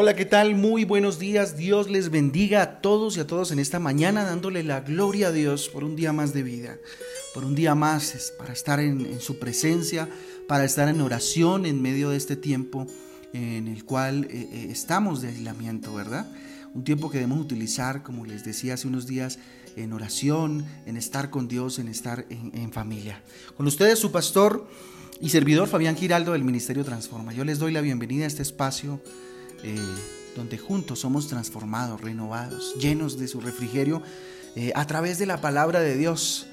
Hola, ¿qué tal? Muy buenos días. Dios les bendiga a todos y a todos en esta mañana, dándole la gloria a Dios por un día más de vida, por un día más para estar en, su presencia, para estar en oración en medio de este tiempo en el cual eh, eh, estamos de aislamiento, ¿verdad? Un tiempo que debemos utilizar, como les decía hace unos días, en oración, en estar con Dios, en estar en, familia. Con ustedes su pastor y servidor Fabián Giraldo del Ministerio Transforma. Yo les doy la bienvenida a este espacio eh, donde juntos somos transformados, renovados, llenos de su refrigerio eh, a través de la palabra de Dios,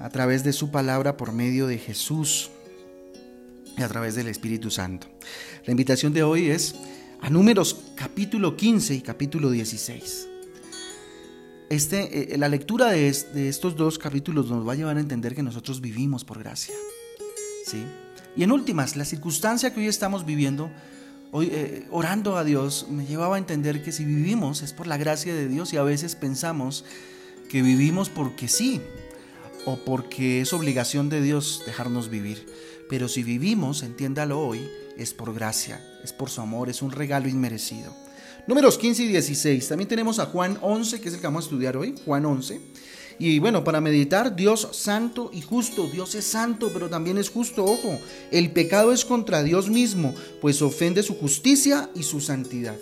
a través de su palabra por medio de Jesús y a través del Espíritu Santo. La invitación de hoy es a números capítulo 15 y capítulo 16. Este, eh, la lectura de, de, estos dos capítulos nos va a llevar a entender que nosotros vivimos por gracia. ¿sí? Y en últimas, la circunstancia que hoy estamos viviendo hoy, eh, orando a Dios me llevaba a entender que si vivimos es por la gracia de Dios y a veces pensamos que vivimos porque sí o porque es obligación de Dios dejarnos vivir. Pero si vivimos, entiéndalo hoy, es por gracia, es por su amor, es un regalo inmerecido. Números 15 y 16. También tenemos a Juan 11, que es el que vamos a estudiar hoy. Juan 11. Y bueno, para meditar, Dios santo y justo. Dios es santo, pero también es justo. Ojo, el pecado es contra Dios mismo, pues ofende su justicia y su santidad.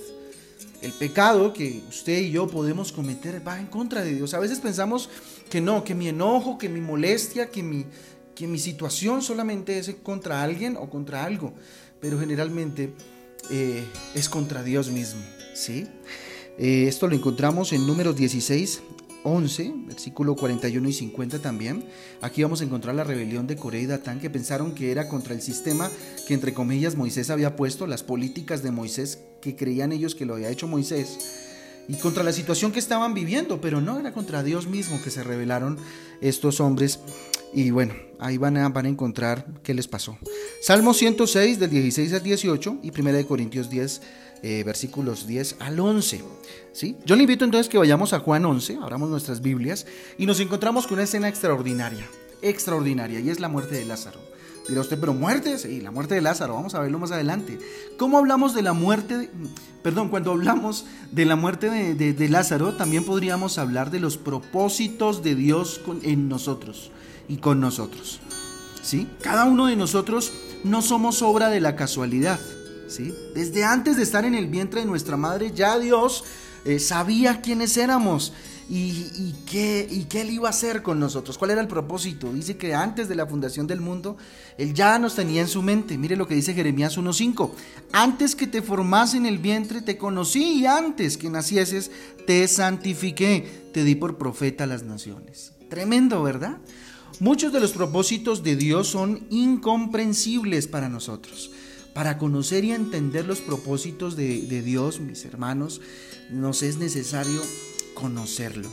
El pecado que usted y yo podemos cometer va en contra de Dios. A veces pensamos que no, que mi enojo, que mi molestia, que mi, que mi situación solamente es contra alguien o contra algo. Pero generalmente eh, es contra Dios mismo. ¿sí? Eh, esto lo encontramos en números 16, 11, versículo 41 y 50 también. Aquí vamos a encontrar la rebelión de Coré y Datán que pensaron que era contra el sistema que entre comillas Moisés había puesto, las políticas de Moisés que creían ellos que lo había hecho Moisés y contra la situación que estaban viviendo, pero no era contra Dios mismo que se rebelaron estos hombres. Y bueno, ahí van a, van a encontrar qué les pasó. Salmo 106 del 16 al 18 y 1 Corintios 10 eh, versículos 10 al 11. ¿sí? Yo le invito entonces que vayamos a Juan 11, abramos nuestras Biblias y nos encontramos con una escena extraordinaria, extraordinaria, y es la muerte de Lázaro. Dirá usted, pero muerte, sí, la muerte de Lázaro, vamos a verlo más adelante. ¿Cómo hablamos de la muerte? perdón, cuando hablamos de la muerte de, Lázaro, también podríamos hablar de los propósitos de Dios en nosotros y con nosotros. ¿sí? Cada uno de nosotros no somos obra de la casualidad. ¿Sí? Desde antes de estar en el vientre de nuestra madre, ya Dios eh, sabía quiénes éramos y, qué, y qué Él iba a hacer con nosotros. ¿Cuál era el propósito? Dice que antes de la fundación del mundo, Él ya nos tenía en su mente. Mire lo que dice Jeremías 1.5. Antes que te formase en el vientre, te conocí y antes que nacieses, te santifiqué. Te di por profeta a las naciones. Tremendo, ¿verdad? Muchos de los propósitos de Dios son incomprensibles para nosotros. Para conocer y entender los propósitos de, Dios, mis hermanos, nos es necesario conocerlo.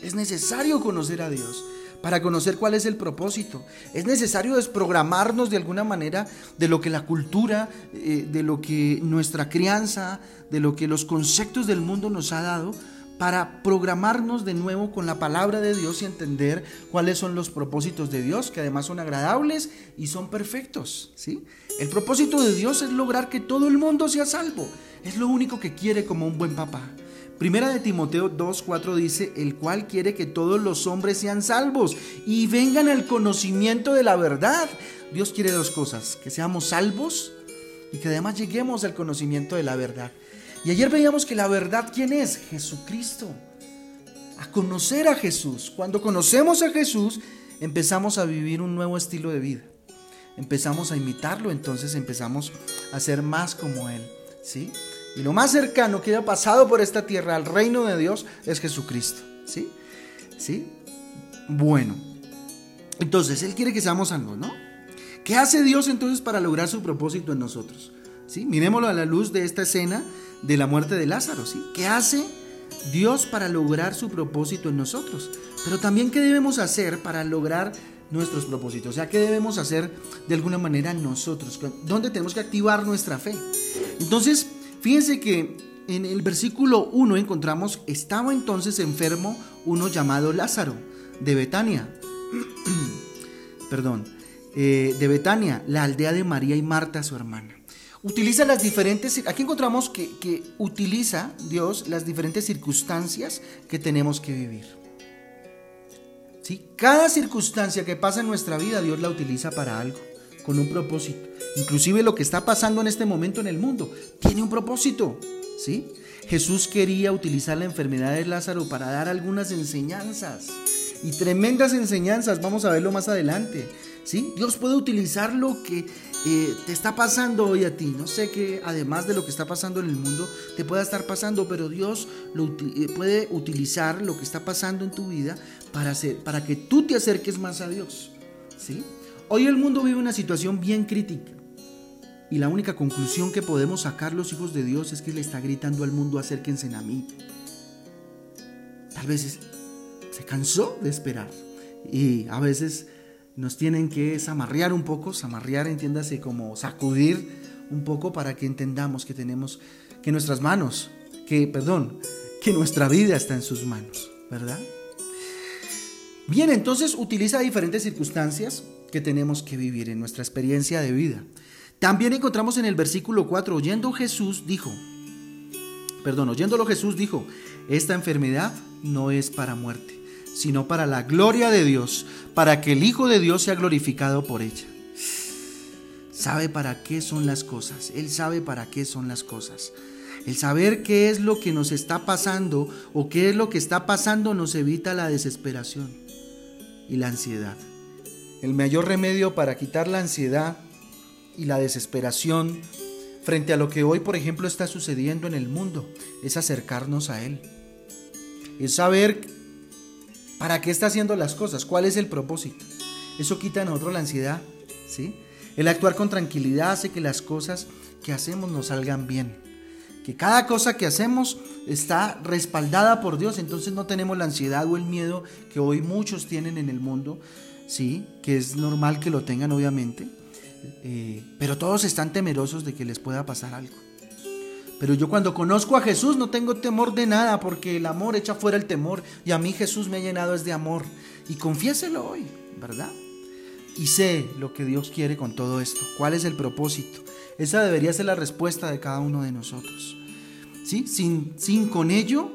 Es necesario conocer a Dios para conocer cuál es el propósito. Es necesario desprogramarnos de alguna manera de lo que la cultura, eh, de lo que nuestra crianza, de lo que los conceptos del mundo nos ha dado para programarnos de nuevo con la palabra de Dios y entender cuáles son los propósitos de Dios, que además son agradables y son perfectos, ¿sí? El propósito de Dios es lograr que todo el mundo sea salvo. Es lo único que quiere como un buen papá. Primera de Timoteo 2:4 dice, "El cual quiere que todos los hombres sean salvos y vengan al conocimiento de la verdad." Dios quiere dos cosas, que seamos salvos y que además lleguemos al conocimiento de la verdad. Y ayer veíamos que la verdad, ¿quién es? Jesucristo. A conocer a Jesús. Cuando conocemos a Jesús, empezamos a vivir un nuevo estilo de vida. Empezamos a imitarlo, entonces empezamos a ser más como Él. ¿Sí? Y lo más cercano que haya pasado por esta tierra al reino de Dios es Jesucristo. ¿Sí? ¿Sí? Bueno. Entonces, Él quiere que seamos algo, ¿no? ¿Qué hace Dios entonces para lograr su propósito en nosotros? ¿Sí? Miremoslo a la luz de esta escena de la muerte de Lázaro, ¿sí? ¿Qué hace Dios para lograr su propósito en nosotros? Pero también qué debemos hacer para lograr nuestros propósitos, o sea, qué debemos hacer de alguna manera nosotros, dónde tenemos que activar nuestra fe. Entonces, fíjense que en el versículo 1 encontramos, estaba entonces enfermo uno llamado Lázaro, de Betania, perdón, eh, de Betania, la aldea de María y Marta, su hermana. Utiliza las diferentes, aquí encontramos que, que utiliza Dios las diferentes circunstancias que tenemos que vivir. ¿Sí? Cada circunstancia que pasa en nuestra vida, Dios la utiliza para algo, con un propósito. Inclusive lo que está pasando en este momento en el mundo tiene un propósito. ¿sí? Jesús quería utilizar la enfermedad de Lázaro para dar algunas enseñanzas. Y tremendas enseñanzas, vamos a verlo más adelante. Dios puede utilizar lo que eh, te está pasando hoy a ti. No sé qué, además de lo que está pasando en el mundo, te pueda estar pasando, pero Dios eh, puede utilizar lo que está pasando en tu vida para, hacer, para que tú te acerques más a Dios. Hoy el mundo vive una situación bien crítica. Y la única conclusión que podemos sacar los hijos de Dios es que le está gritando al mundo acérquense a mí. Tal vez se cansó de esperar. Y a veces nos tienen que zamarrear un poco, zamarrear entiéndase como sacudir un poco para que entendamos que tenemos que nuestras manos, que perdón, que nuestra vida está en sus manos, ¿verdad? Bien, entonces utiliza diferentes circunstancias que tenemos que vivir en nuestra experiencia de vida. También encontramos en el versículo 4, oyendo Jesús dijo, perdón, oyéndolo Jesús dijo, esta enfermedad no es para muerte sino para la gloria de Dios, para que el Hijo de Dios sea glorificado por ella. Sabe para qué son las cosas, Él sabe para qué son las cosas. El saber qué es lo que nos está pasando o qué es lo que está pasando nos evita la desesperación y la ansiedad. El mayor remedio para quitar la ansiedad y la desesperación frente a lo que hoy, por ejemplo, está sucediendo en el mundo es acercarnos a Él. Es saber ¿Para qué está haciendo las cosas? ¿Cuál es el propósito? Eso quita a nosotros la ansiedad, ¿sí? El actuar con tranquilidad hace que las cosas que hacemos nos salgan bien. Que cada cosa que hacemos está respaldada por Dios, entonces no tenemos la ansiedad o el miedo que hoy muchos tienen en el mundo, ¿sí? Que es normal que lo tengan, obviamente. Eh, pero todos están temerosos de que les pueda pasar algo. Pero yo cuando conozco a Jesús no tengo temor de nada porque el amor echa fuera el temor y a mí Jesús me ha llenado es de amor. Y confiéselo hoy, ¿verdad? Y sé lo que Dios quiere con todo esto. ¿Cuál es el propósito? Esa debería ser la respuesta de cada uno de nosotros. ¿Sí? Sin, sin con ello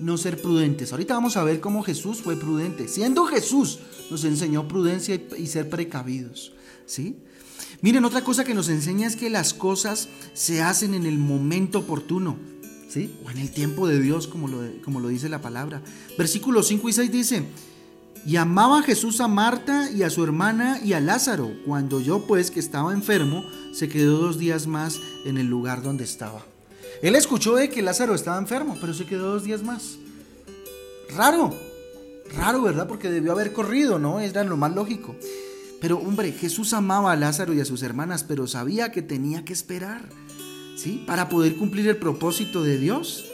no ser prudentes. Ahorita vamos a ver cómo Jesús fue prudente. Siendo Jesús nos enseñó prudencia y, y ser precavidos. ¿Sí? Miren, otra cosa que nos enseña es que las cosas se hacen en el momento oportuno, ¿sí? O en el tiempo de Dios, como lo, como lo dice la palabra. Versículos 5 y 6 dice, y Jesús a Marta y a su hermana y a Lázaro. Cuando yo pues que estaba enfermo, se quedó dos días más en el lugar donde estaba. Él escuchó de que Lázaro estaba enfermo, pero se quedó dos días más. Raro, raro, ¿verdad? Porque debió haber corrido, ¿no? Era lo más lógico. Pero hombre, Jesús amaba a Lázaro y a sus hermanas, pero sabía que tenía que esperar, ¿sí? Para poder cumplir el propósito de Dios.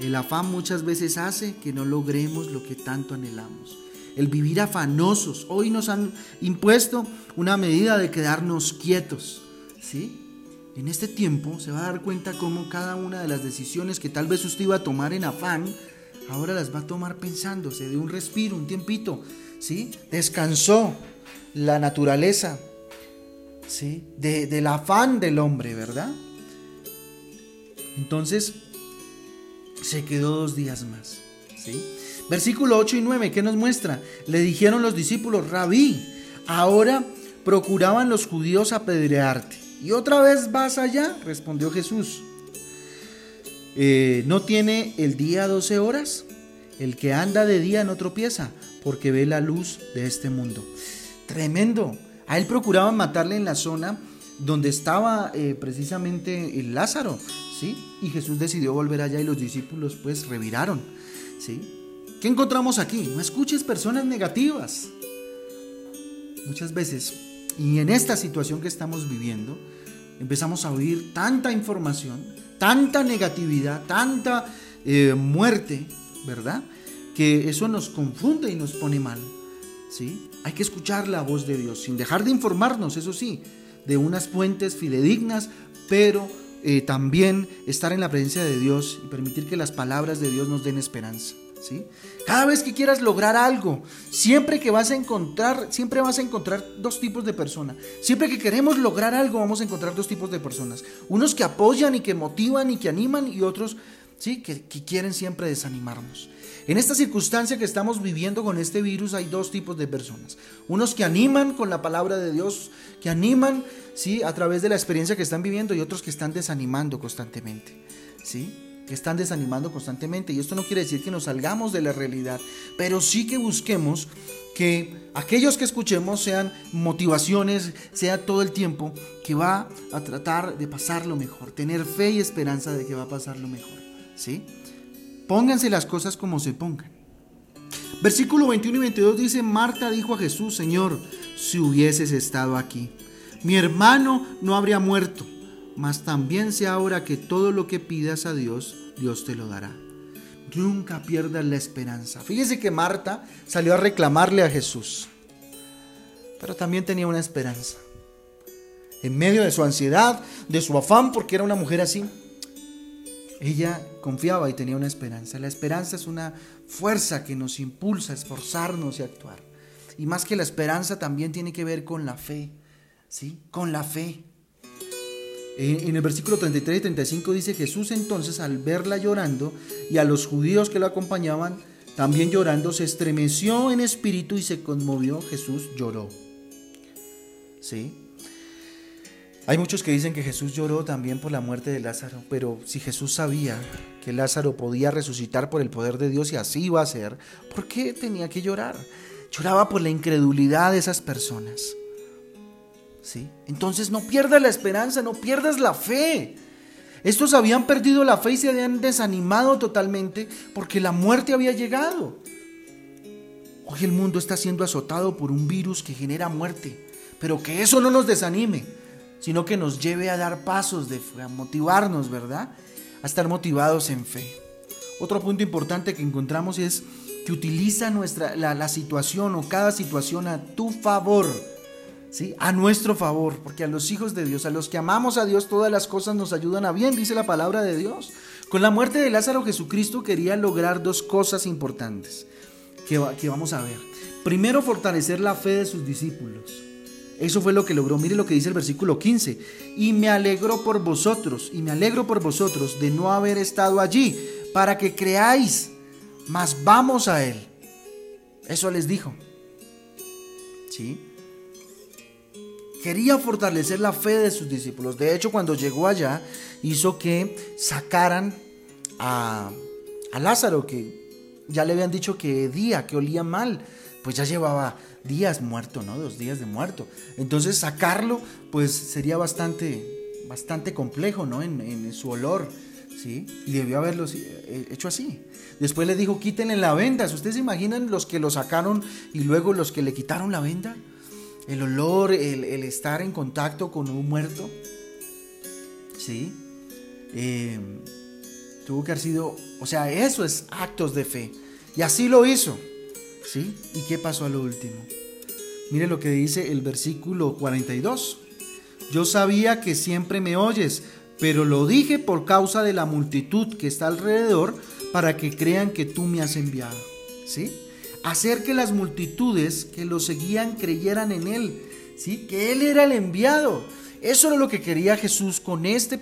El afán muchas veces hace que no logremos lo que tanto anhelamos. El vivir afanosos. Hoy nos han impuesto una medida de quedarnos quietos, ¿sí? En este tiempo se va a dar cuenta cómo cada una de las decisiones que tal vez usted iba a tomar en afán, ahora las va a tomar pensándose, de un respiro, un tiempito, ¿sí? Descansó, la naturaleza, ¿sí? De, del afán del hombre, ¿verdad? Entonces, se quedó dos días más, ¿sí? Versículo 8 y 9, ¿qué nos muestra? Le dijeron los discípulos, rabí, ahora procuraban los judíos apedrearte. ¿Y otra vez vas allá? Respondió Jesús. Eh, ¿No tiene el día 12 horas? El que anda de día no tropieza, porque ve la luz de este mundo. Tremendo. A él procuraban matarle en la zona donde estaba eh, precisamente el Lázaro, ¿sí? Y Jesús decidió volver allá y los discípulos pues reviraron, ¿sí? ¿Qué encontramos aquí? No escuches personas negativas. Muchas veces, y en esta situación que estamos viviendo, empezamos a oír tanta información, tanta negatividad, tanta eh, muerte, ¿verdad? Que eso nos confunde y nos pone mal. ¿sí? Hay que escuchar la voz de Dios, sin dejar de informarnos, eso sí, de unas fuentes fidedignas, pero eh, también estar en la presencia de Dios y permitir que las palabras de Dios nos den esperanza. ¿Sí? Cada vez que quieras lograr algo, siempre que vas a encontrar, siempre vas a encontrar dos tipos de personas. Siempre que queremos lograr algo, vamos a encontrar dos tipos de personas. Unos que apoyan y que motivan y que animan y otros, ¿sí? Que, que quieren siempre desanimarnos. En esta circunstancia que estamos viviendo con este virus hay dos tipos de personas. Unos que animan con la palabra de Dios, que animan, ¿sí? A través de la experiencia que están viviendo y otros que están desanimando constantemente, ¿sí? Que están desanimando constantemente. Y esto no quiere decir que nos salgamos de la realidad, pero sí que busquemos que aquellos que escuchemos sean motivaciones, sea todo el tiempo que va a tratar de pasarlo mejor, tener fe y esperanza de que va a pasarlo mejor. ¿sí? Pónganse las cosas como se pongan. Versículo 21 y 22 dice, Marta dijo a Jesús, Señor, si hubieses estado aquí, mi hermano no habría muerto mas también sé ahora que todo lo que pidas a Dios, Dios te lo dará. Nunca pierdas la esperanza. Fíjese que Marta salió a reclamarle a Jesús, pero también tenía una esperanza. En medio de su ansiedad, de su afán, porque era una mujer así, ella confiaba y tenía una esperanza. La esperanza es una fuerza que nos impulsa a esforzarnos y actuar. Y más que la esperanza también tiene que ver con la fe, ¿sí? Con la fe. En el versículo 33 y 35 dice, Jesús entonces al verla llorando y a los judíos que la acompañaban también llorando, se estremeció en espíritu y se conmovió. Jesús lloró. ¿Sí? Hay muchos que dicen que Jesús lloró también por la muerte de Lázaro, pero si Jesús sabía que Lázaro podía resucitar por el poder de Dios y así iba a ser, ¿por qué tenía que llorar? Lloraba por la incredulidad de esas personas. Entonces no pierdas la esperanza, no pierdas la fe. Estos habían perdido la fe y se habían desanimado totalmente porque la muerte había llegado. Hoy el mundo está siendo azotado por un virus que genera muerte, pero que eso no nos desanime, sino que nos lleve a dar pasos de a motivarnos, ¿verdad? A estar motivados en fe. Otro punto importante que encontramos es que utiliza nuestra, la situación o cada situación a tu favor a nuestro favor, porque a los hijos de Dios, a los que amamos a Dios, todas las cosas nos ayudan a bien, dice la palabra de Dios. Con la muerte de Lázaro, Jesucristo quería lograr dos cosas importantes que, que vamos a ver. Primero, fortalecer la fe de sus discípulos. Eso fue lo que logró. Mire lo que dice el versículo 15. Y me alegro por vosotros, y me alegro por vosotros de no haber estado allí, para que creáis, mas vamos a Él. Eso les dijo. ¿Sí? Quería fortalecer la fe de sus discípulos. De hecho, cuando llegó allá, hizo que sacaran a, Lázaro, que ya le habían dicho que día, que olía mal, pues ya llevaba días muerto, ¿no? Dos días de muerto. Entonces sacarlo, pues sería bastante, bastante complejo, ¿no? En, su olor. ¿Sí? Y debió haberlo eh, hecho así. Después le dijo, quítenle la venda. ¿Ustedes se imaginan los que lo sacaron y luego los que le quitaron la venda? El olor, el, estar en contacto con un muerto, ¿sí? Em, tuvo que haber sido, o sea, eso es actos de fe. Y así lo hizo, ¿sí? ¿Y qué pasó a lo último? Mire lo que dice el versículo 42. Yo sabía que siempre me oyes, pero lo dije por causa de la multitud que está alrededor para que crean que tú me has enviado. ¿Sí? Hacer que las multitudes que lo seguían creyeran en él, ¿sí? que él era el enviado. Eso era lo que quería Jesús con este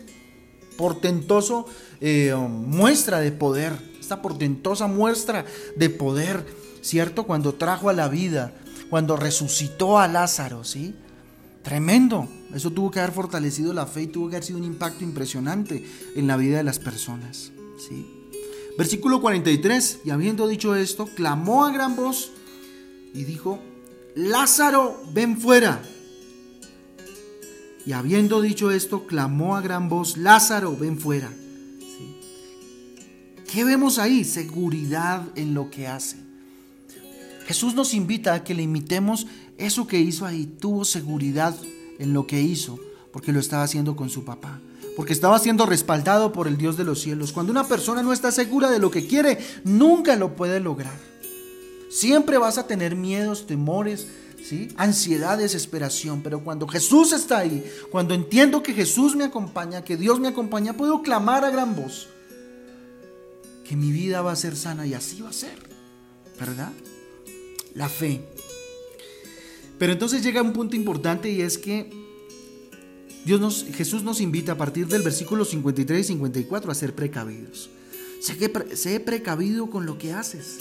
portentoso eh, muestra de poder, esta portentosa muestra de poder, ¿cierto? Cuando trajo a la vida, cuando resucitó a Lázaro, ¿sí? Tremendo. Eso tuvo que haber fortalecido la fe y tuvo que haber sido un impacto impresionante en la vida de las personas, ¿sí? Versículo 43, y habiendo dicho esto, clamó a gran voz y dijo, Lázaro, ven fuera. Y habiendo dicho esto, clamó a gran voz, Lázaro, ven fuera. ¿Qué vemos ahí? Seguridad en lo que hace. Jesús nos invita a que le imitemos eso que hizo ahí. Tuvo seguridad en lo que hizo porque lo estaba haciendo con su papá porque estaba siendo respaldado por el Dios de los cielos. Cuando una persona no está segura de lo que quiere, nunca lo puede lograr. Siempre vas a tener miedos, temores, ¿sí? ansiedad, desesperación, pero cuando Jesús está ahí, cuando entiendo que Jesús me acompaña, que Dios me acompaña, puedo clamar a gran voz. que mi vida va a ser sana y así va a ser, ¿verdad? La fe. Pero entonces llega un punto importante y es que Dios nos, Jesús nos invita a partir del versículo 53 y 54 a ser precavidos. Sé, que, sé precavido con lo que haces,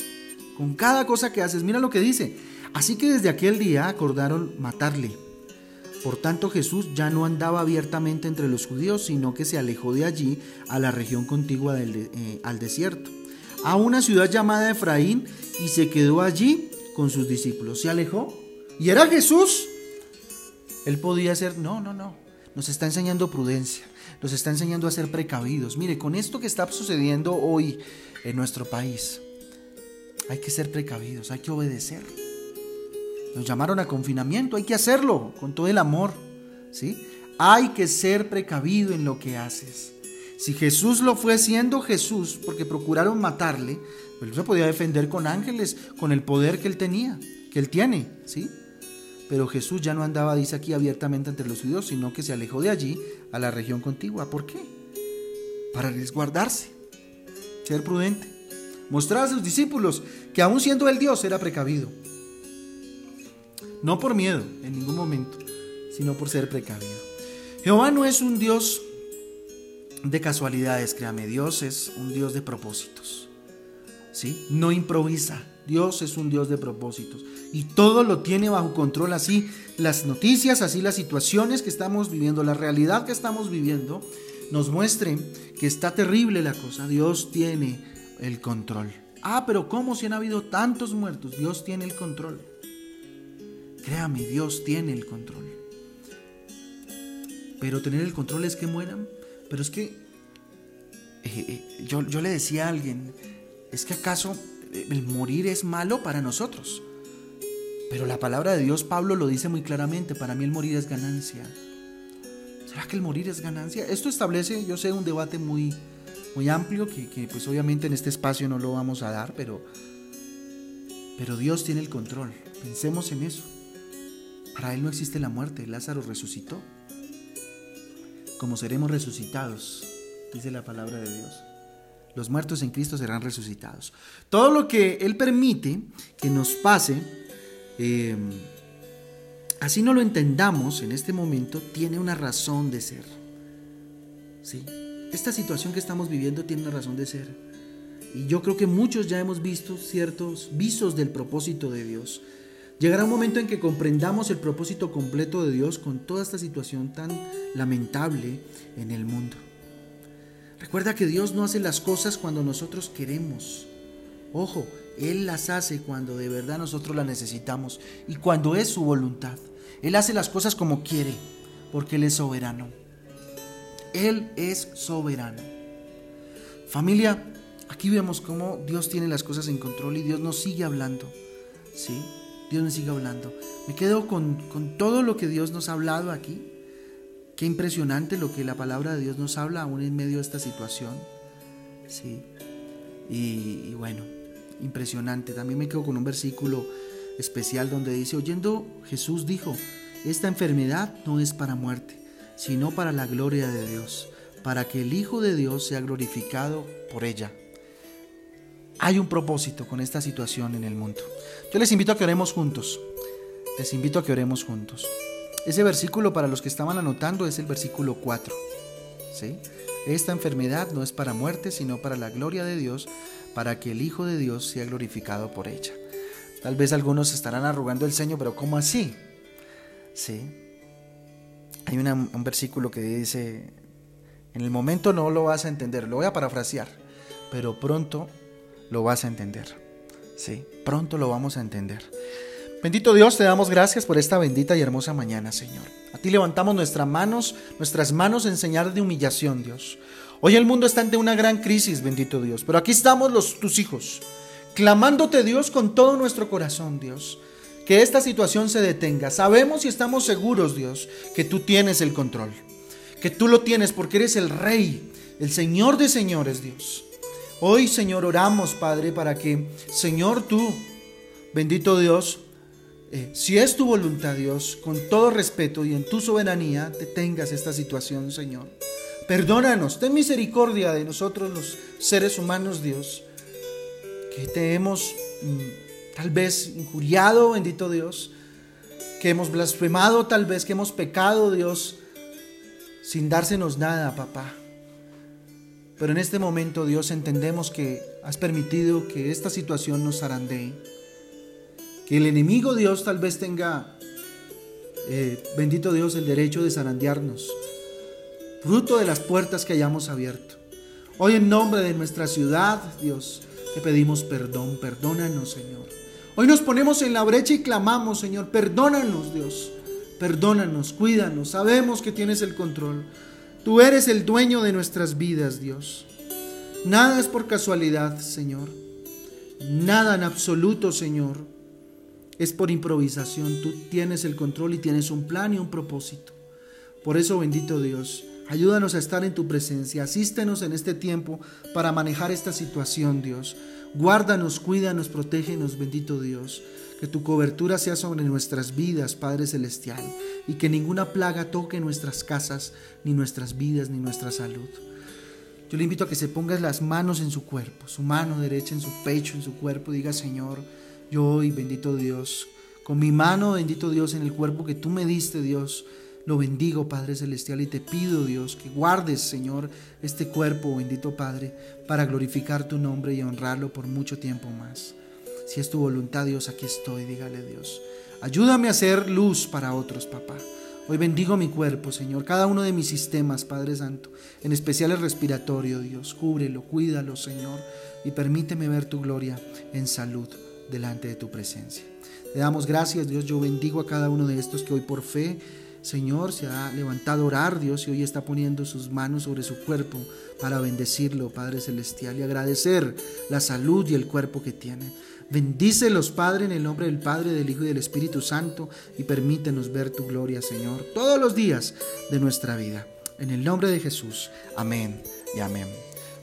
con cada cosa que haces. Mira lo que dice. Así que desde aquel día acordaron matarle. Por tanto Jesús ya no andaba abiertamente entre los judíos, sino que se alejó de allí a la región contigua eh, al desierto, a una ciudad llamada Efraín, y se quedó allí con sus discípulos. Se alejó. Y era Jesús. Él podía ser, no, no, no. Nos está enseñando prudencia, nos está enseñando a ser precavidos. Mire, con esto que está sucediendo hoy en nuestro país, hay que ser precavidos, hay que obedecer. Nos llamaron a confinamiento, hay que hacerlo con todo el amor, ¿sí? Hay que ser precavido en lo que haces. Si Jesús lo fue siendo Jesús, porque procuraron matarle, pues él se podía defender con ángeles, con el poder que él tenía, que él tiene, ¿sí? Pero Jesús ya no andaba, dice aquí, abiertamente entre los judíos, sino que se alejó de allí a la región contigua. ¿Por qué? Para resguardarse, ser prudente, mostrar a sus discípulos que aún siendo el Dios era precavido. No por miedo, en ningún momento, sino por ser precavido. Jehová no es un Dios de casualidades, créame, Dios es un Dios de propósitos. ¿Sí? No improvisa. Dios es un Dios de propósitos y todo lo tiene bajo control, así las noticias, así las situaciones que estamos viviendo, la realidad que estamos viviendo, nos muestren que está terrible la cosa. Dios tiene el control. Ah, pero ¿cómo si han habido tantos muertos? Dios tiene el control. Créame, Dios tiene el control. Pero tener el control es que mueran. Pero es que eh, eh, yo, yo le decía a alguien, ¿es que acaso el morir es malo para nosotros? Pero la palabra de Dios, Pablo lo dice muy claramente, para mí el morir es ganancia. ¿Será que el morir es ganancia? Esto establece, yo sé, un debate muy, muy amplio que, que pues obviamente en este espacio no lo vamos a dar, pero, pero Dios tiene el control. Pensemos en eso. Para Él no existe la muerte, Lázaro resucitó. Como seremos resucitados, dice la palabra de Dios. Los muertos en Cristo serán resucitados. Todo lo que Él permite que nos pase, Em, así no lo entendamos en este momento, tiene una razón de ser. ¿Sí? Esta situación que estamos viviendo tiene una razón de ser. Y yo creo que muchos ya hemos visto ciertos visos del propósito de Dios. Llegará un momento en que comprendamos el propósito completo de Dios con toda esta situación tan lamentable en el mundo. Recuerda que Dios no hace las cosas cuando nosotros queremos. Ojo, él las hace cuando de verdad nosotros las necesitamos y cuando es su voluntad. Él hace las cosas como quiere, porque Él es soberano. Él es soberano. Familia, aquí vemos cómo Dios tiene las cosas en control y Dios nos sigue hablando. ¿Sí? Dios nos sigue hablando. Me quedo con, todo lo que Dios nos ha hablado aquí. Qué impresionante lo que la palabra de Dios nos habla aún en medio de esta situación. Sí. y bueno, impresionante. También me quedo con un versículo especial donde dice, oyendo Jesús dijo, esta enfermedad no es para muerte, sino para la gloria de Dios, para que el Hijo de Dios sea glorificado por ella. Hay un propósito con esta situación en el mundo. Yo les invito a que oremos juntos. Les invito a que oremos juntos. Ese versículo para los que estaban anotando es el versículo 4. ¿sí? Esta enfermedad no es para muerte, sino para la gloria de Dios, para que el Hijo de Dios sea glorificado por ella. Tal vez algunos estarán arrugando el ceño, pero ¿cómo así? Sí. Hay un versículo que dice, en el momento no lo vas a entender, lo voy a parafrasear, pero pronto lo vas a entender. Sí, pronto lo vamos a entender. Bendito Dios, te damos gracias por esta bendita y hermosa mañana, Señor. A ti levantamos nuestras manos, nuestras manos en señal de humillación, Dios. Hoy el mundo está ante una gran crisis, bendito Dios, pero aquí estamos los, tus hijos, clamándote Dios con todo nuestro corazón, Dios, que esta situación se detenga. Sabemos y estamos seguros, Dios, que tú tienes el control, que tú lo tienes porque eres el Rey, el Señor de señores, Dios. Hoy, Señor, oramos, Padre, para que, Señor, tú, bendito Dios, eh, si es tu voluntad, Dios, con todo respeto y en tu soberanía, detengas esta situación, Señor. Perdónanos, ten misericordia de nosotros los seres humanos, Dios, que te hemos mm, tal vez injuriado, bendito Dios, que hemos blasfemado, tal vez que hemos pecado, Dios, sin dársenos nada, papá. Pero en este momento, Dios, entendemos que has permitido que esta situación nos zarandee. Que el enemigo, Dios, tal vez tenga, eh, bendito Dios, el derecho de zarandearnos. Fruto de las puertas que hayamos abierto. Hoy en nombre de nuestra ciudad, Dios, te pedimos perdón. Perdónanos, Señor. Hoy nos ponemos en la brecha y clamamos, Señor, perdónanos, Dios. Perdónanos, cuídanos. Sabemos que tienes el control. Tú eres el dueño de nuestras vidas, Dios. Nada es por casualidad, Señor. Nada en absoluto, Señor, es por improvisación. Tú tienes el control y tienes un plan y un propósito. Por eso, bendito Dios, ayúdanos a estar en tu presencia. Asístenos en este tiempo para manejar esta situación, Dios. Guárdanos, cuídanos, protégenos, bendito Dios. Que tu cobertura sea sobre nuestras vidas, Padre Celestial, y que ninguna plaga toque nuestras casas, ni nuestras vidas, ni nuestra salud. Yo le invito a que se ponga las manos en su cuerpo, su mano derecha en su pecho, en su cuerpo, diga, Señor, yo hoy, bendito Dios, con mi mano, bendito Dios, en el cuerpo que tú me diste, Dios, lo bendigo, Padre Celestial, y te pido, Dios, que guardes, Señor, este cuerpo, bendito Padre, para glorificar tu nombre y honrarlo por mucho tiempo más. Si es tu voluntad, Dios, aquí estoy, dígale Dios. Ayúdame a ser luz para otros, papá. Hoy bendigo mi cuerpo, Señor, cada uno de mis sistemas, Padre Santo, en especial el respiratorio, Dios. Cúbrelo, cuídalo, Señor, y permíteme ver tu gloria en salud delante de tu presencia. Te damos gracias, Dios. Yo bendigo a cada uno de estos que hoy por fe Señor se ha levantado a orar, Dios, y hoy está poniendo sus manos sobre su cuerpo para bendecirlo, Padre Celestial, y agradecer la salud y el cuerpo que tiene. Bendícelos, Padre, en el nombre del Padre, del Hijo y del Espíritu Santo, y permítenos ver tu gloria, Señor, todos los días de nuestra vida. En el nombre de Jesús. Amén y amén.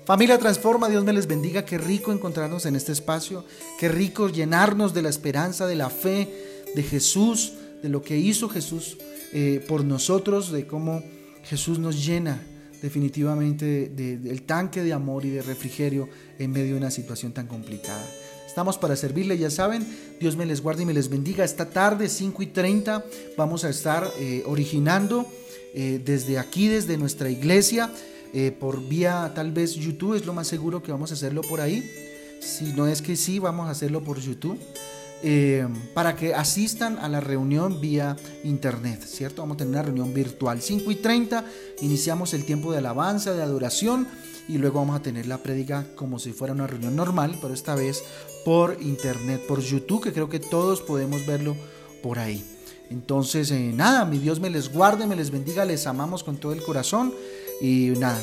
Familia Transforma, Dios me les bendiga. Qué rico encontrarnos en este espacio. Qué rico llenarnos de la esperanza, de la fe de Jesús, de lo que hizo Jesús eh, por nosotros, de cómo Jesús nos llena definitivamente del tanque de amor y de refrigerio en medio de una situación tan complicada. Estamos para servirle, ya saben. Dios me les guarde y me les bendiga. Esta tarde, 5 y 30, vamos a estar eh, originando eh, desde aquí, desde nuestra iglesia, por vía tal vez YouTube, es lo más seguro que vamos a hacerlo por ahí. Si no es que sí, vamos a hacerlo por YouTube. Eh, para que asistan a la reunión vía internet, ¿cierto? Vamos a tener una reunión virtual. 5 y 30 iniciamos el tiempo de alabanza, de adoración y luego vamos a tener la prédica como si fuera una reunión normal, pero esta vez por internet, por YouTube, que creo que todos podemos verlo por ahí. Entonces, eh, nada, mi Dios me les guarde, me les bendiga, les amamos con todo el corazón y nada,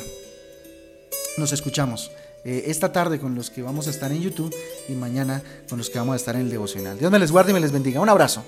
nos escuchamos. Eh, esta tarde con los que vamos a estar en YouTube y mañana con los que vamos a estar en el devocional. Dios me les guarde y me les bendiga. Un abrazo.